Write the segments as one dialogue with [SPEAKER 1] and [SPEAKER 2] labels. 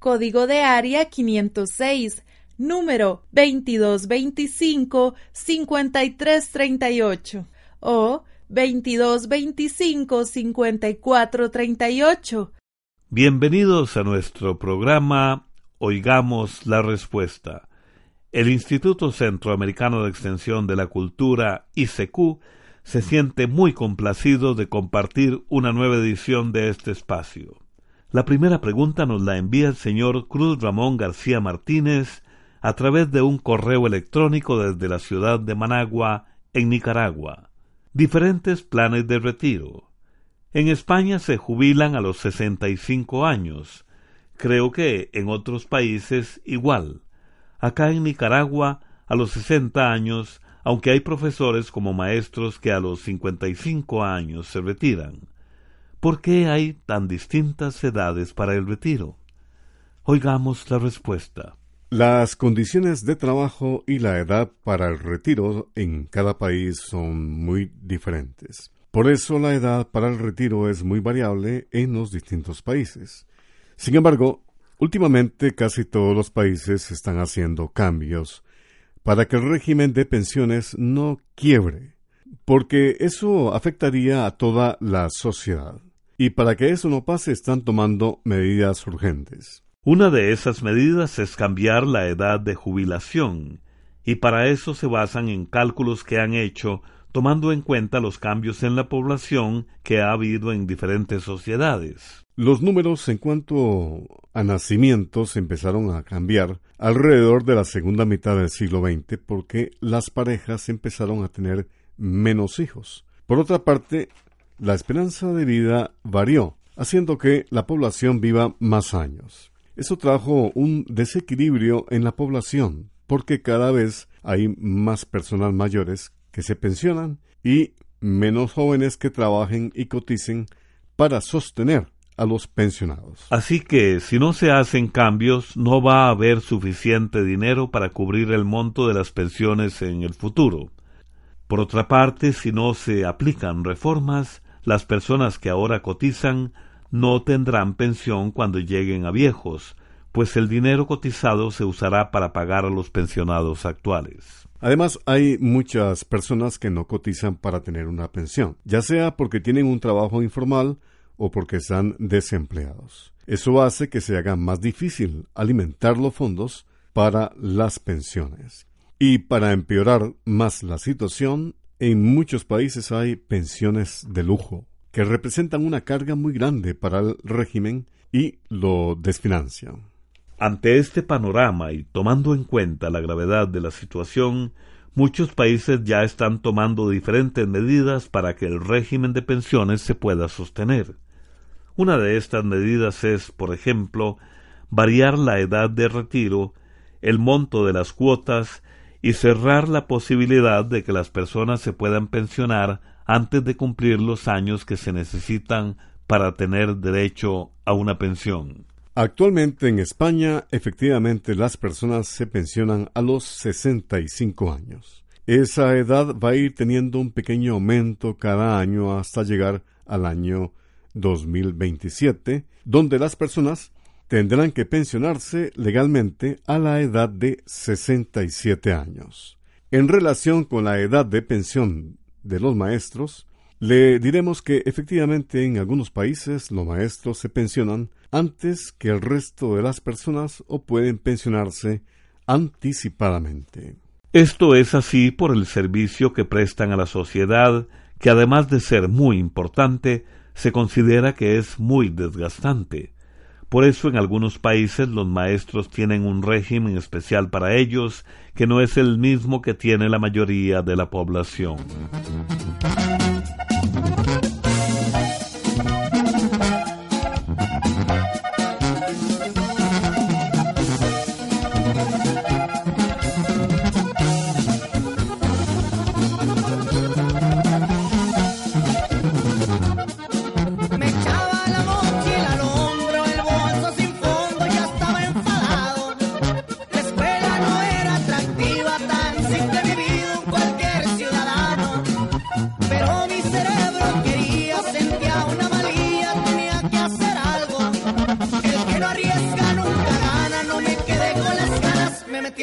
[SPEAKER 1] código de área 506, número 2225-5338 o 2225-5438
[SPEAKER 2] Bienvenidos a nuestro programa Oigamos la Respuesta. El Instituto Centroamericano de Extensión de la Cultura, ICQ, se siente muy complacido de compartir una nueva edición de este espacio. La primera pregunta nos la envía el señor Cruz Ramón García Martínez a través de un correo electrónico desde la ciudad de Managua, en Nicaragua. Diferentes planes de retiro. En España se jubilan a los 65 años. Creo que en otros países igual. Acá en Nicaragua a los 60 años, aunque hay profesores como maestros que a los 55 años se retiran. ¿Por qué hay tan distintas edades para el retiro? Oigamos la respuesta.
[SPEAKER 3] Las condiciones de trabajo y la edad para el retiro en cada país son muy diferentes. Por eso la edad para el retiro es muy variable en los distintos países. Sin embargo, últimamente casi todos los países están haciendo cambios para que el régimen de pensiones no quiebre, porque eso afectaría a toda la sociedad. Y para que eso no pase están tomando medidas urgentes.
[SPEAKER 2] Una de esas medidas es cambiar la edad de jubilación, y para eso se basan en cálculos que han hecho tomando en cuenta los cambios en la población que ha habido en diferentes sociedades.
[SPEAKER 3] Los números en cuanto a nacimientos empezaron a cambiar alrededor de la segunda mitad del siglo XX porque las parejas empezaron a tener menos hijos. Por otra parte, la esperanza de vida varió, haciendo que la población viva más años. Eso trajo un desequilibrio en la población, porque cada vez hay más personas mayores que se pensionan y menos jóvenes que trabajen y coticen para sostener a los pensionados.
[SPEAKER 2] Así que si no se hacen cambios, no va a haber suficiente dinero para cubrir el monto de las pensiones en el futuro. Por otra parte, si no se aplican reformas, las personas que ahora cotizan no tendrán pensión cuando lleguen a viejos, pues el dinero cotizado se usará para pagar a los pensionados actuales.
[SPEAKER 3] Además, hay muchas personas que no cotizan para tener una pensión, ya sea porque tienen un trabajo informal o porque están desempleados. Eso hace que se haga más difícil alimentar los fondos para las pensiones. Y para empeorar más la situación, en muchos países hay pensiones de lujo, que representan una carga muy grande para el régimen y lo desfinancian.
[SPEAKER 2] Ante este panorama y tomando en cuenta la gravedad de la situación, muchos países ya están tomando diferentes medidas para que el régimen de pensiones se pueda sostener. Una de estas medidas es, por ejemplo, variar la edad de retiro, el monto de las cuotas y cerrar la posibilidad de que las personas se puedan pensionar antes de cumplir los años que se necesitan para tener derecho a una pensión.
[SPEAKER 3] Actualmente en España, efectivamente, las personas se pensionan a los 65 años. Esa edad va a ir teniendo un pequeño aumento cada año hasta llegar al año 2027, donde las personas tendrán que pensionarse legalmente a la edad de 67 años. En relación con la edad de pensión de los maestros, le diremos que efectivamente en algunos países los maestros se pensionan antes que el resto de las personas o pueden pensionarse anticipadamente.
[SPEAKER 2] Esto es así por el servicio que prestan a la sociedad, que además de ser muy importante, se considera que es muy desgastante. Por eso en algunos países los maestros tienen un régimen especial para ellos que no es el mismo que tiene la mayoría de la población.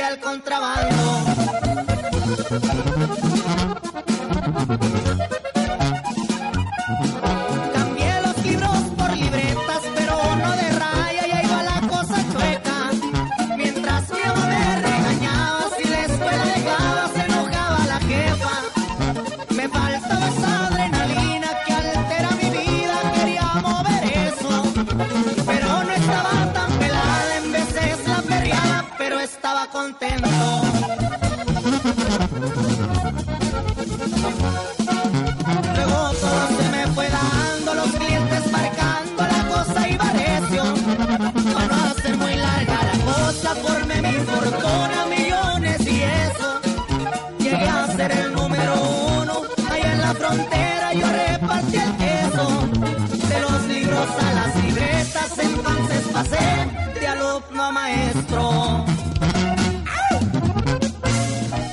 [SPEAKER 2] al contrabando.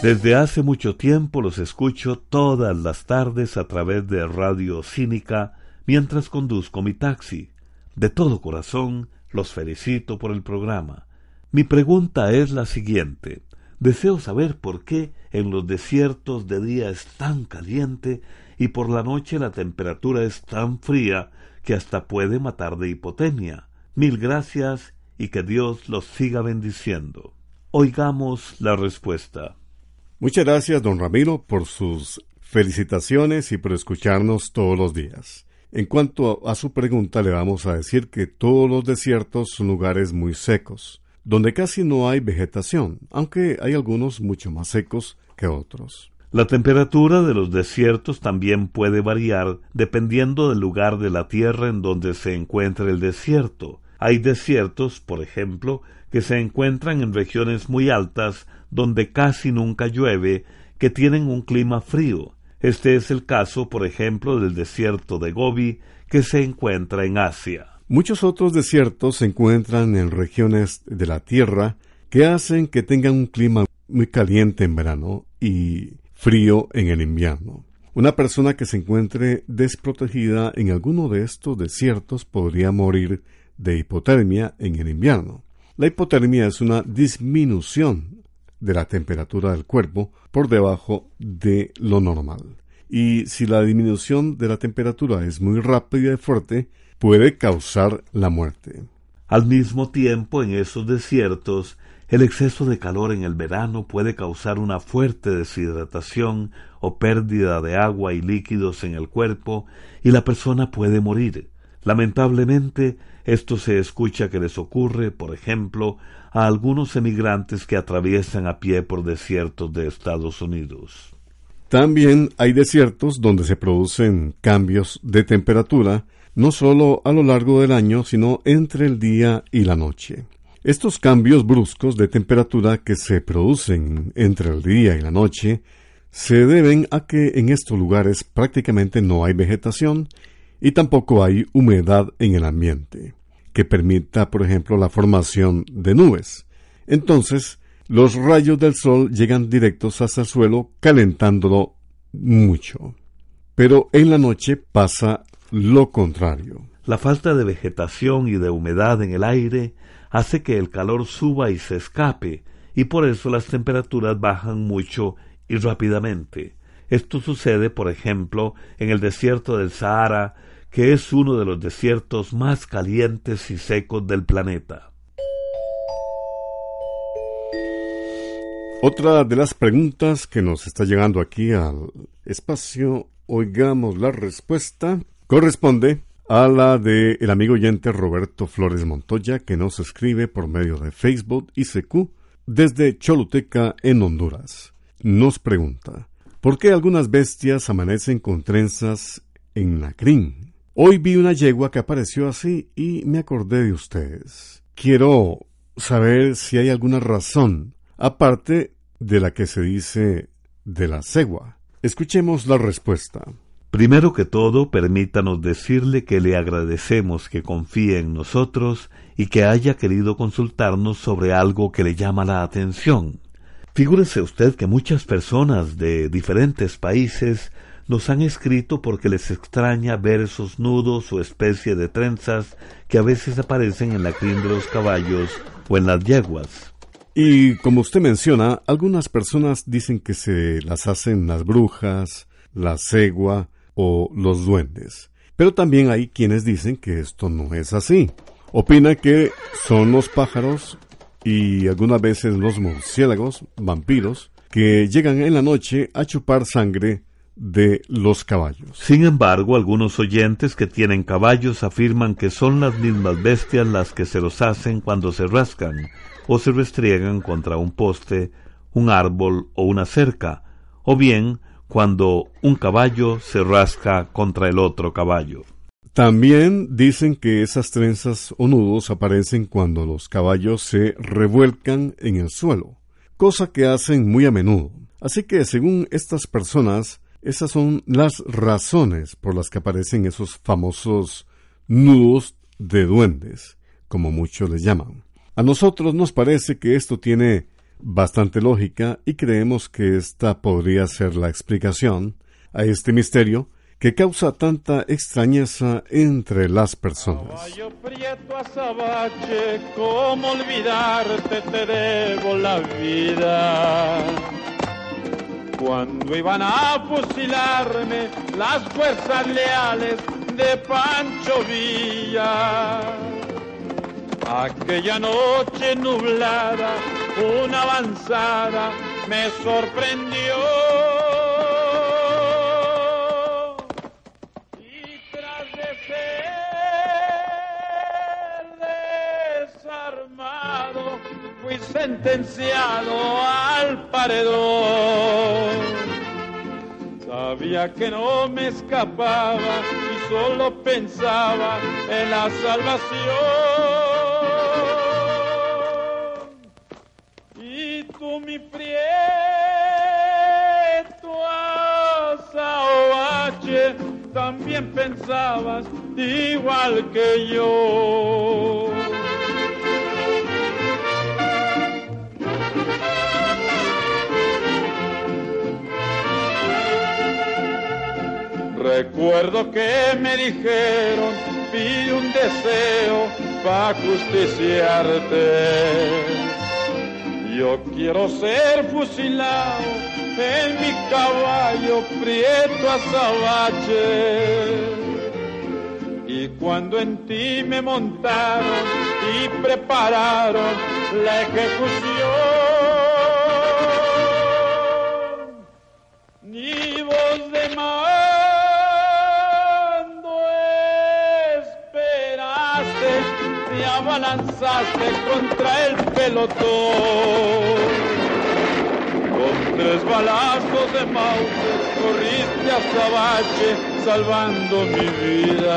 [SPEAKER 2] Desde hace mucho tiempo los escucho todas las tardes a través de Radio Cínica mientras conduzco mi taxi. De todo corazón los felicito por el programa. Mi pregunta es la siguiente. Deseo saber por qué en los desiertos de día es tan caliente y por la noche la temperatura es tan fría que hasta puede matar de hipotemia. Mil gracias y que Dios los siga bendiciendo. Oigamos la respuesta.
[SPEAKER 3] Muchas gracias, don Ramiro, por sus felicitaciones y por escucharnos todos los días. En cuanto a su pregunta, le vamos a decir que todos los desiertos son lugares muy secos, donde casi no hay vegetación, aunque hay algunos mucho más secos que otros.
[SPEAKER 2] La temperatura de los desiertos también puede variar dependiendo del lugar de la tierra en donde se encuentre el desierto. Hay desiertos, por ejemplo, que se encuentran en regiones muy altas donde casi nunca llueve, que tienen un clima frío. Este es el caso, por ejemplo, del desierto de Gobi, que se encuentra en Asia.
[SPEAKER 3] Muchos otros desiertos se encuentran en regiones de la Tierra que hacen que tengan un clima muy caliente en verano y frío en el invierno. Una persona que se encuentre desprotegida en alguno de estos desiertos podría morir de hipotermia en el invierno. La hipotermia es una disminución de la temperatura del cuerpo por debajo de lo normal. Y si la disminución de la temperatura es muy rápida y fuerte, puede causar la muerte.
[SPEAKER 2] Al mismo tiempo, en esos desiertos, el exceso de calor en el verano puede causar una fuerte deshidratación o pérdida de agua y líquidos en el cuerpo y la persona puede morir. Lamentablemente, esto se escucha que les ocurre, por ejemplo, a algunos emigrantes que atraviesan a pie por desiertos de Estados Unidos.
[SPEAKER 3] También hay desiertos donde se producen cambios de temperatura, no solo a lo largo del año, sino entre el día y la noche. Estos cambios bruscos de temperatura que se producen entre el día y la noche se deben a que en estos lugares prácticamente no hay vegetación y tampoco hay humedad en el ambiente que permita, por ejemplo, la formación de nubes. Entonces, los rayos del sol llegan directos hasta el suelo, calentándolo mucho. Pero en la noche pasa lo contrario.
[SPEAKER 2] La falta de vegetación y de humedad en el aire hace que el calor suba y se escape, y por eso las temperaturas bajan mucho y rápidamente. Esto sucede, por ejemplo, en el desierto del Sahara, que es uno de los desiertos más calientes y secos del planeta.
[SPEAKER 3] Otra de las preguntas que nos está llegando aquí al espacio, oigamos la respuesta, corresponde a la de el amigo oyente Roberto Flores Montoya, que nos escribe por medio de Facebook y CQ desde Choluteca, en Honduras. Nos pregunta, ¿por qué algunas bestias amanecen con trenzas en la crin? Hoy vi una yegua que apareció así y me acordé de ustedes. Quiero saber si hay alguna razón, aparte de la que se dice de la cegua. Escuchemos la respuesta.
[SPEAKER 2] Primero que todo, permítanos decirle que le agradecemos que confíe en nosotros y que haya querido consultarnos sobre algo que le llama la atención. Figúrese usted que muchas personas de diferentes países nos han escrito porque les extraña ver esos nudos o especie de trenzas que a veces aparecen en la crin de los caballos o en las yeguas.
[SPEAKER 3] Y como usted menciona, algunas personas dicen que se las hacen las brujas, la cegua o los duendes. Pero también hay quienes dicen que esto no es así. Opina que son los pájaros y algunas veces los murciélagos, vampiros, que llegan en la noche a chupar sangre de los caballos.
[SPEAKER 2] Sin embargo, algunos oyentes que tienen caballos afirman que son las mismas bestias las que se los hacen cuando se rascan o se restriegan contra un poste, un árbol o una cerca, o bien cuando un caballo se rasca contra el otro caballo.
[SPEAKER 3] También dicen que esas trenzas o nudos aparecen cuando los caballos se revuelcan en el suelo, cosa que hacen muy a menudo. Así que, según estas personas, esas son las razones por las que aparecen esos famosos nudos de duendes, como muchos les llaman. A nosotros nos parece que esto tiene bastante lógica y creemos que esta podría ser la explicación a este misterio que causa tanta extrañeza entre las personas.
[SPEAKER 4] Cuando iban a fusilarme las fuerzas leales de Pancho Villa. Aquella noche nublada, una avanzada me sorprendió. Y tras de ser desarmado, fui sentenciado al paredón. Sabía que no me escapaba y solo pensaba en la salvación. Mi prieto azabache, también pensabas igual que yo. Recuerdo que me dijeron, pide un deseo para justiciarte. Yo quiero ser fusilado en mi caballo prieto azabache. Y cuando en ti me montaron y prepararon la ejecución, abalanzaste contra el pelotón. Con tres balazos de Mauser corriste a Sabache salvando mi vida.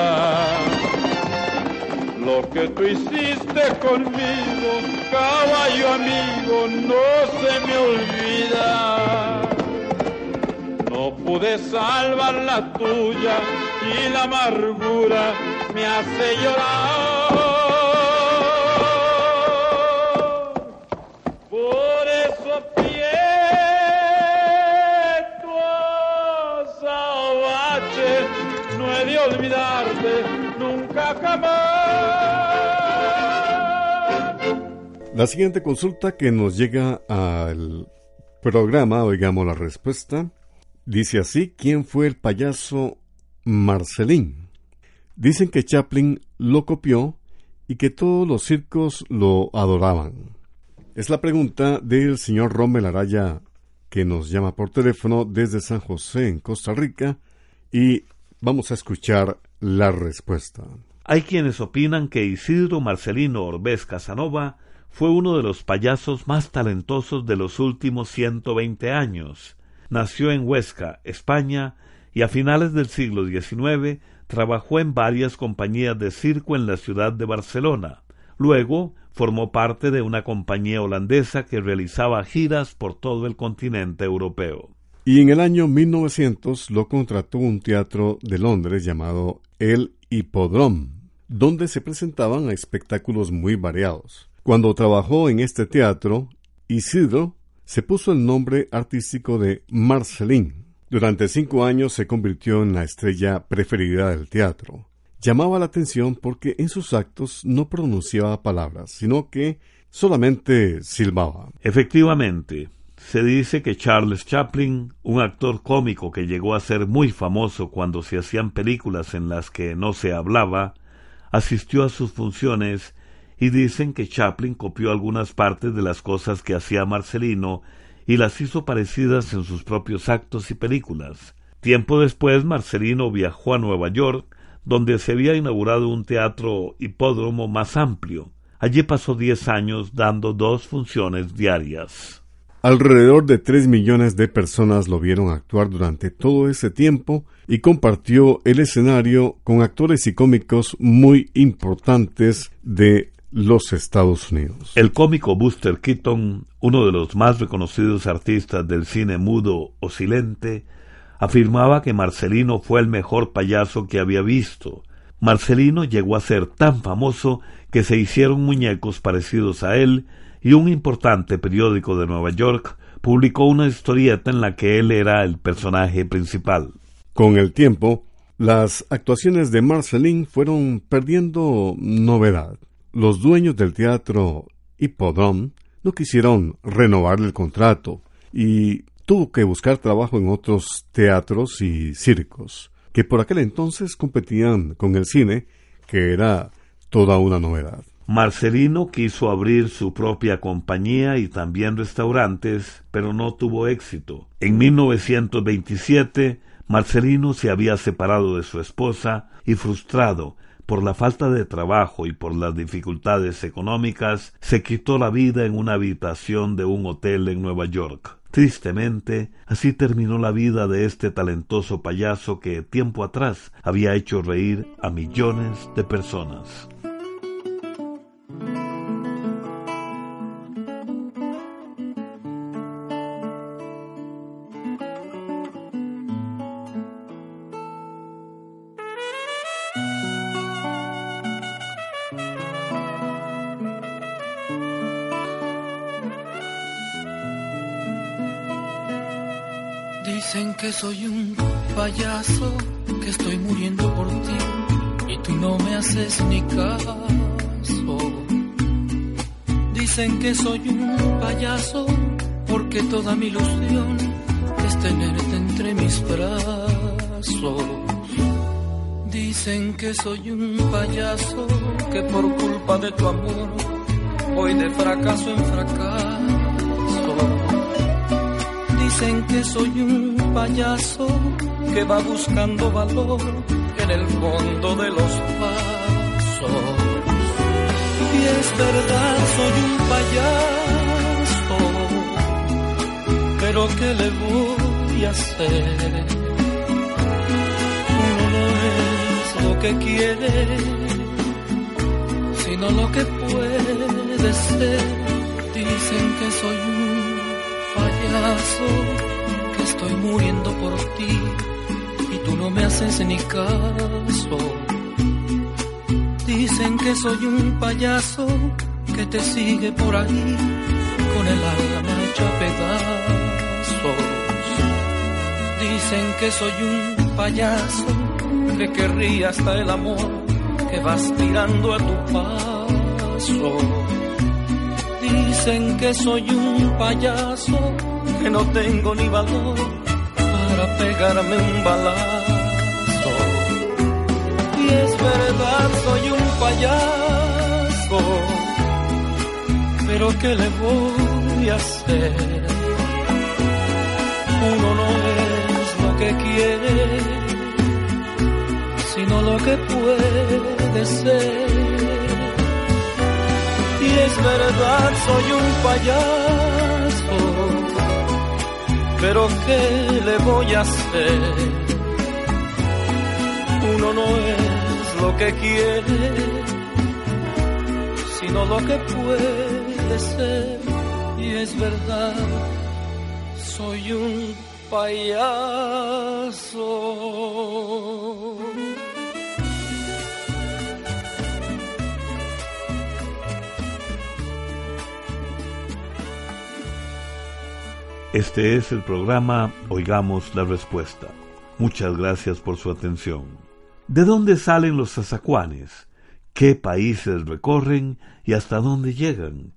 [SPEAKER 4] Lo que tú hiciste conmigo, caballo amigo, no se me olvida. No pude salvar la tuya y la amargura me hace llorar.
[SPEAKER 3] La siguiente consulta que nos llega al programa, oigamos la respuesta, dice así, ¿quién fue el payaso Marcelín? Dicen que Chaplin lo copió y que todos los circos lo adoraban. Es la pregunta del señor Rommel Araya, que nos llama por teléfono desde San José, en Costa Rica, y vamos a escuchar la respuesta.
[SPEAKER 2] Hay quienes opinan que Isidro Marcelino Orbez Casanova fue uno de los payasos más talentosos de los últimos 120 años. Nació en Huesca, España, y a finales del siglo XIX trabajó en varias compañías de circo en la ciudad de Barcelona. Luego formó parte de una compañía holandesa que realizaba giras por todo el continente europeo.
[SPEAKER 3] Y en el año 1900 lo contrató un teatro de Londres llamado El Hipodrome donde se presentaban espectáculos muy variados. Cuando trabajó en este teatro, Isidro se puso el nombre artístico de Marcelín. Durante cinco años se convirtió en la estrella preferida del teatro. Llamaba la atención porque en sus actos no pronunciaba palabras, sino que solamente silbaba.
[SPEAKER 2] Efectivamente, se dice que Charles Chaplin, un actor cómico que llegó a ser muy famoso cuando se hacían películas en las que no se hablaba, asistió a sus funciones y dicen que Chaplin copió algunas partes de las cosas que hacía Marcelino y las hizo parecidas en sus propios actos y películas. Tiempo después Marcelino viajó a Nueva York, donde se había inaugurado un teatro hipódromo más amplio. Allí pasó diez años dando dos funciones diarias.
[SPEAKER 3] Alrededor de tres millones de personas lo vieron actuar durante todo ese tiempo y compartió el escenario con actores y cómicos muy importantes de los Estados Unidos.
[SPEAKER 2] El cómico Buster Keaton, uno de los más reconocidos artistas del cine mudo o silente, afirmaba que Marcelino fue el mejor payaso que había visto. Marcelino llegó a ser tan famoso que se hicieron muñecos parecidos a él y un importante periódico de Nueva York publicó una historieta en la que él era el personaje principal.
[SPEAKER 3] Con el tiempo, las actuaciones de Marceline fueron perdiendo novedad. Los dueños del teatro Hippodrome no quisieron renovar el contrato y tuvo que buscar trabajo en otros teatros y circos, que por aquel entonces competían con el cine, que era toda una novedad.
[SPEAKER 2] Marcelino quiso abrir su propia compañía y también restaurantes, pero no tuvo éxito. En 1927, Marcelino se había separado de su esposa y frustrado por la falta de trabajo y por las dificultades económicas, se quitó la vida en una habitación de un hotel en Nueva York. Tristemente, así terminó la vida de este talentoso payaso que tiempo atrás había hecho reír a millones de personas.
[SPEAKER 5] Ni caso. Dicen que soy un payaso porque toda mi ilusión es tenerte entre mis brazos. Dicen que soy un payaso que por culpa de tu amor voy de fracaso en fracaso Dicen que soy un payaso que va buscando valor en el fondo de los pasos. Es verdad, soy un payaso, pero ¿qué le voy a hacer? Uno no es lo que quiere, sino lo que puede ser. Dicen que soy un payaso, que estoy muriendo por ti y tú no me haces ni caso. Dicen que soy un payaso que te sigue por ahí con el alma hecha pedazos. Dicen que soy un payaso que querría hasta el amor que vas tirando a tu paso Dicen que soy un payaso, que no tengo ni valor para pegarme un balazo. Y es verdad, soy un payaso, pero ¿qué le voy a hacer? Uno no es lo que quiere, sino lo que puede ser. Y es verdad, soy un payaso, pero ¿qué le voy a hacer? Uno no es lo que quiere, sino lo que puede ser. Y es verdad, soy un payaso.
[SPEAKER 2] Este es el programa Oigamos la Respuesta. Muchas gracias por su atención. ¿De dónde salen los zazacuanes? ¿Qué países recorren y hasta dónde llegan?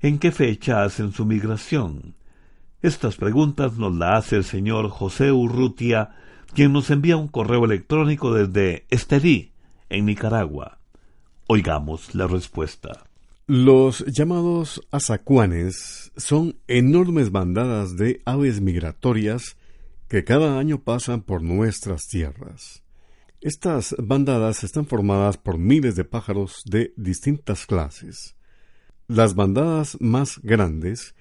[SPEAKER 2] ¿En qué fecha hacen su migración? Estas preguntas nos las hace el señor José Urrutia, quien nos envía un correo electrónico desde Estelí, en Nicaragua. Oigamos la respuesta.
[SPEAKER 3] Los llamados azacuanes son enormes bandadas de aves migratorias que cada año pasan por nuestras tierras. Estas bandadas están formadas por miles de pájaros de distintas clases. Las bandadas más grandes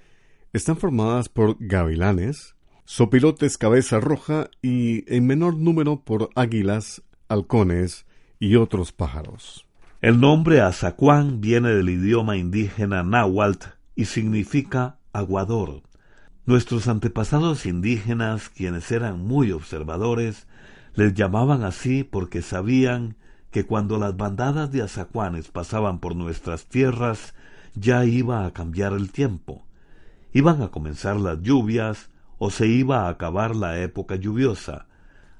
[SPEAKER 3] están formadas por gavilanes, sopilotes cabeza roja y en menor número por águilas, halcones y otros pájaros.
[SPEAKER 2] El nombre Azacuán viene del idioma indígena náhuatl y significa aguador. Nuestros antepasados indígenas, quienes eran muy observadores, les llamaban así porque sabían que cuando las bandadas de azacuanes pasaban por nuestras tierras ya iba a cambiar el tiempo. Iban a comenzar las lluvias o se iba a acabar la época lluviosa.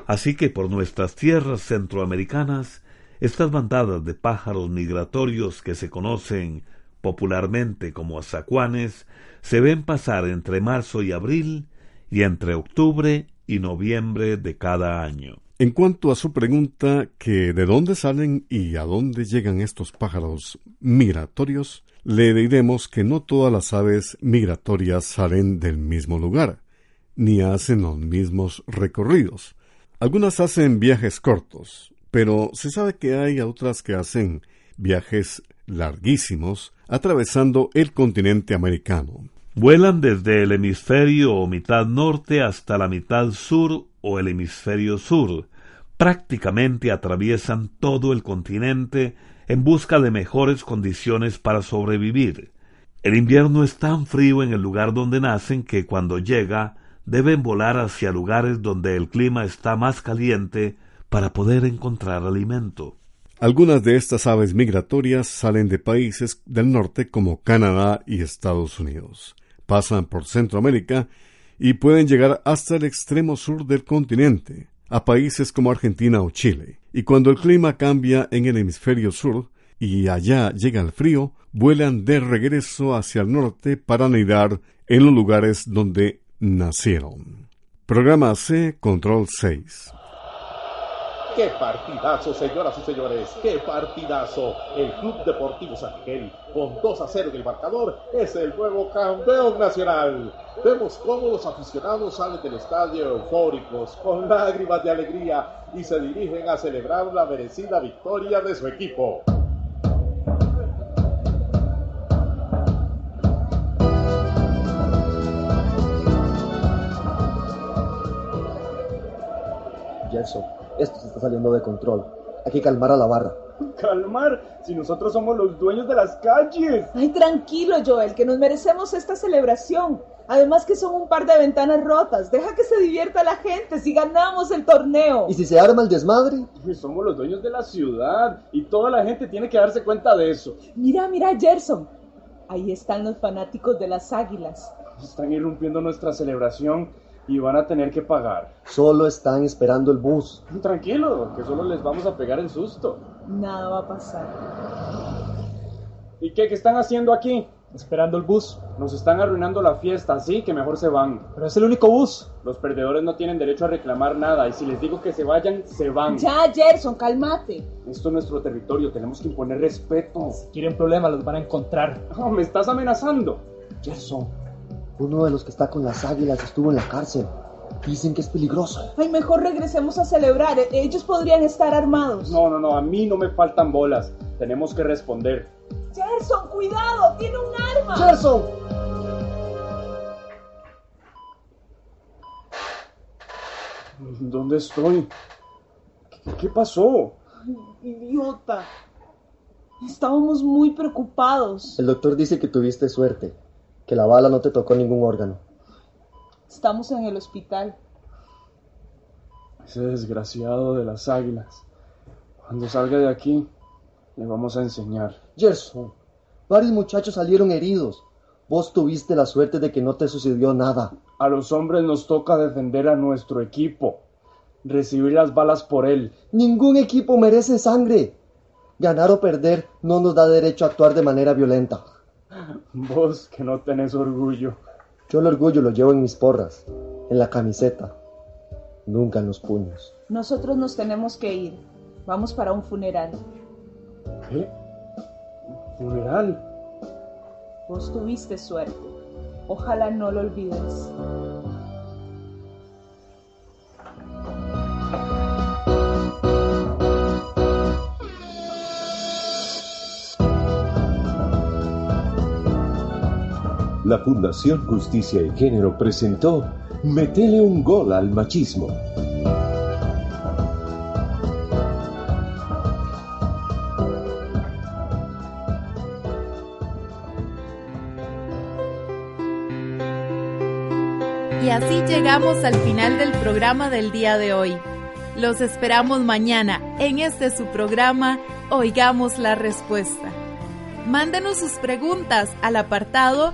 [SPEAKER 2] Así que por nuestras tierras centroamericanas estas bandadas de pájaros migratorios que se conocen popularmente como azacuanes se ven pasar entre marzo y abril y entre octubre y noviembre de cada año.
[SPEAKER 3] En cuanto a su pregunta que de dónde salen y a dónde llegan estos pájaros migratorios, le diremos que no todas las aves migratorias salen del mismo lugar, ni hacen los mismos recorridos. Algunas hacen viajes cortos, pero se sabe que hay otras que hacen viajes larguísimos atravesando el continente americano.
[SPEAKER 2] Vuelan desde el hemisferio o mitad norte hasta la mitad sur o el hemisferio sur. Prácticamente atraviesan todo el continente en busca de mejores condiciones para sobrevivir. El invierno es tan frío en el lugar donde nacen que cuando llega deben volar hacia lugares donde el clima está más caliente para poder encontrar alimento.
[SPEAKER 3] Algunas de estas aves migratorias salen de países del norte como Canadá y Estados Unidos. Pasan por Centroamérica y pueden llegar hasta el extremo sur del continente, a países como Argentina o Chile. Y cuando el clima cambia en el hemisferio sur y allá llega el frío, vuelan de regreso hacia el norte para anidar en los lugares donde nacieron. Programa C, Control 6.
[SPEAKER 6] ¡Qué partidazo, señoras y señores! ¡Qué partidazo! El Club Deportivo San Miguel, con 2 a 0 en el marcador, es el nuevo campeón nacional. Vemos cómo los aficionados salen del estadio eufóricos, con lágrimas de alegría, y se dirigen a celebrar la merecida victoria de su equipo.
[SPEAKER 7] Esto se está saliendo de control. Hay que calmar a la barra.
[SPEAKER 8] Calmar, si nosotros somos los dueños de las calles.
[SPEAKER 9] Ay, tranquilo, Joel, que nos merecemos esta celebración. Además que son un par de ventanas rotas. Deja que se divierta la gente si ganamos el torneo.
[SPEAKER 7] ¿Y si se arma el desmadre?
[SPEAKER 8] Pues somos los dueños de la ciudad y toda la gente tiene que darse cuenta de eso.
[SPEAKER 9] Mira, mira, Gerson. Ahí están los fanáticos de las águilas.
[SPEAKER 8] Están irrumpiendo nuestra celebración y van a tener que pagar.
[SPEAKER 7] Solo están esperando el bus.
[SPEAKER 8] Tranquilo, que solo les vamos a pegar el susto.
[SPEAKER 9] Nada va a pasar.
[SPEAKER 8] ¿Y qué, qué están haciendo aquí?
[SPEAKER 10] esperando el bus.
[SPEAKER 8] Nos están arruinando la fiesta, así que mejor se van.
[SPEAKER 10] Pero es el único bus.
[SPEAKER 8] Los perdedores no tienen derecho a reclamar nada y si les digo que se vayan, se van.
[SPEAKER 9] Ya, Gerson, cálmate.
[SPEAKER 8] Esto es nuestro territorio, tenemos que imponer respeto.
[SPEAKER 10] Si quieren problemas, los van a encontrar.
[SPEAKER 8] Oh, me estás amenazando.
[SPEAKER 7] Gerson, uno de los que está con las águilas estuvo en la cárcel. Dicen que es peligroso.
[SPEAKER 9] Ay, mejor regresemos a celebrar. E- Ellos podrían estar armados.
[SPEAKER 8] No, no, no, a mí no me faltan bolas. Tenemos que responder.
[SPEAKER 9] Gerson, cuidado, tiene un arma.
[SPEAKER 7] Gerson.
[SPEAKER 8] ¿Dónde estoy? ¿Qué, qué pasó?
[SPEAKER 9] Idiota. Estábamos muy preocupados.
[SPEAKER 7] El doctor dice que tuviste suerte, que la bala no te tocó ningún órgano.
[SPEAKER 9] Estamos en el hospital.
[SPEAKER 8] Ese desgraciado de las águilas. Cuando salga de aquí, le vamos a enseñar.
[SPEAKER 7] Gerson, varios muchachos salieron heridos. Vos tuviste la suerte de que no te sucedió nada.
[SPEAKER 8] A los hombres nos toca defender a nuestro equipo. Recibir las balas por él.
[SPEAKER 7] Ningún equipo merece sangre. Ganar o perder no nos da derecho a actuar de manera violenta.
[SPEAKER 8] Vos que no tenés orgullo.
[SPEAKER 7] Yo el orgullo lo llevo en mis porras, en la camiseta, nunca en los puños.
[SPEAKER 9] Nosotros nos tenemos que ir. Vamos para un funeral.
[SPEAKER 8] ¿Qué? ¿Funeral?
[SPEAKER 9] Vos tuviste suerte. Ojalá no lo olvides.
[SPEAKER 11] La Fundación Justicia y Género presentó Metele un gol al machismo.
[SPEAKER 1] Y así llegamos al final del programa del día de hoy. Los esperamos mañana en este su programa Oigamos la Respuesta. Mándenos sus preguntas al apartado